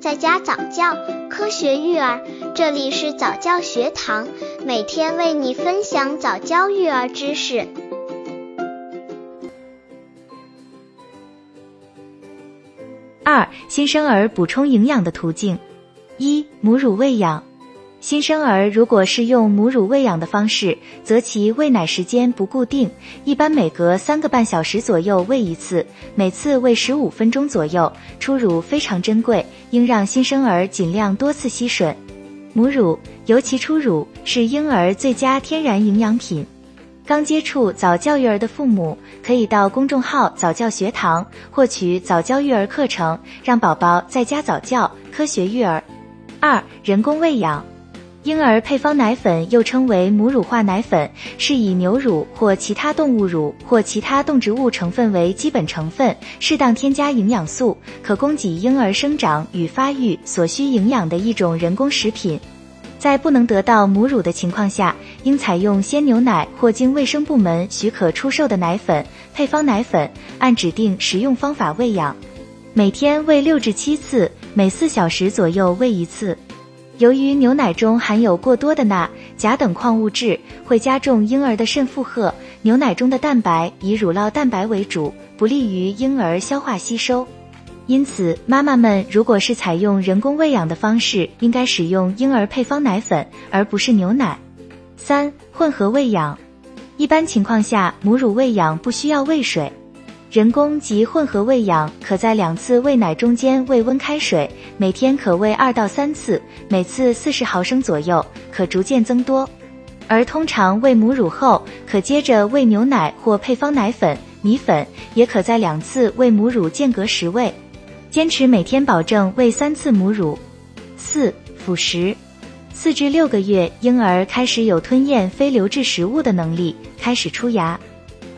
在家早教，科学育儿，这里是早教学堂，每天为你分享早教育儿知识。二、新生儿补充营养的途径：一、母乳喂养。新生儿如果是用母乳喂养的方式，则其喂奶时间不固定，一般每隔三个半小时左右喂一次，每次喂十五分钟左右。初乳非常珍贵，应让新生儿尽量多次吸吮。母乳，尤其初乳，是婴儿最佳天然营养品。刚接触早教育儿的父母，可以到公众号早教学堂获取早教育儿课程，让宝宝在家早教，科学育儿。二、人工喂养。婴儿配方奶粉又称为母乳化奶粉，是以牛乳或其他动物乳或其他动植物成分为基本成分，适当添加营养素，可供给婴儿生长与发育所需营养的一种人工食品。在不能得到母乳的情况下，应采用鲜牛奶或经卫生部门许可出售的奶粉、配方奶粉，按指定食用方法喂养，每天喂六至七次，每四小时左右喂一次。由于牛奶中含有过多的钠、钾等矿物质，会加重婴儿的肾负荷。牛奶中的蛋白以乳酪蛋白为主，不利于婴儿消化吸收。因此，妈妈们如果是采用人工喂养的方式，应该使用婴儿配方奶粉，而不是牛奶。三、混合喂养。一般情况下，母乳喂养不需要喂水。人工及混合喂养，可在两次喂奶中间喂温开水，每天可喂二到三次，每次四十毫升左右，可逐渐增多。而通常喂母乳后，可接着喂牛奶或配方奶粉、米粉，也可在两次喂母乳间隔时喂。坚持每天保证喂三次母乳。四、辅食。四至六个月，婴儿开始有吞咽非流质食物的能力，开始出牙。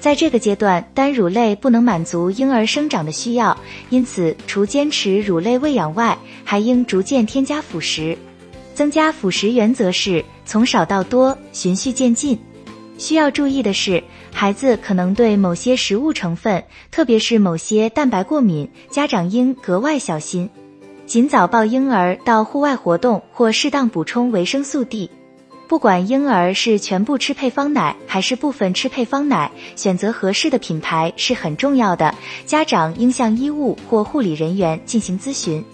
在这个阶段，单乳类不能满足婴儿生长的需要，因此除坚持乳类喂养外，还应逐渐添加辅食。增加辅食原则是从少到多，循序渐进。需要注意的是，孩子可能对某些食物成分，特别是某些蛋白过敏，家长应格外小心。尽早抱婴儿到户外活动，或适当补充维生素 D。不管婴儿是全部吃配方奶还是部分吃配方奶，选择合适的品牌是很重要的。家长应向医务或护理人员进行咨询。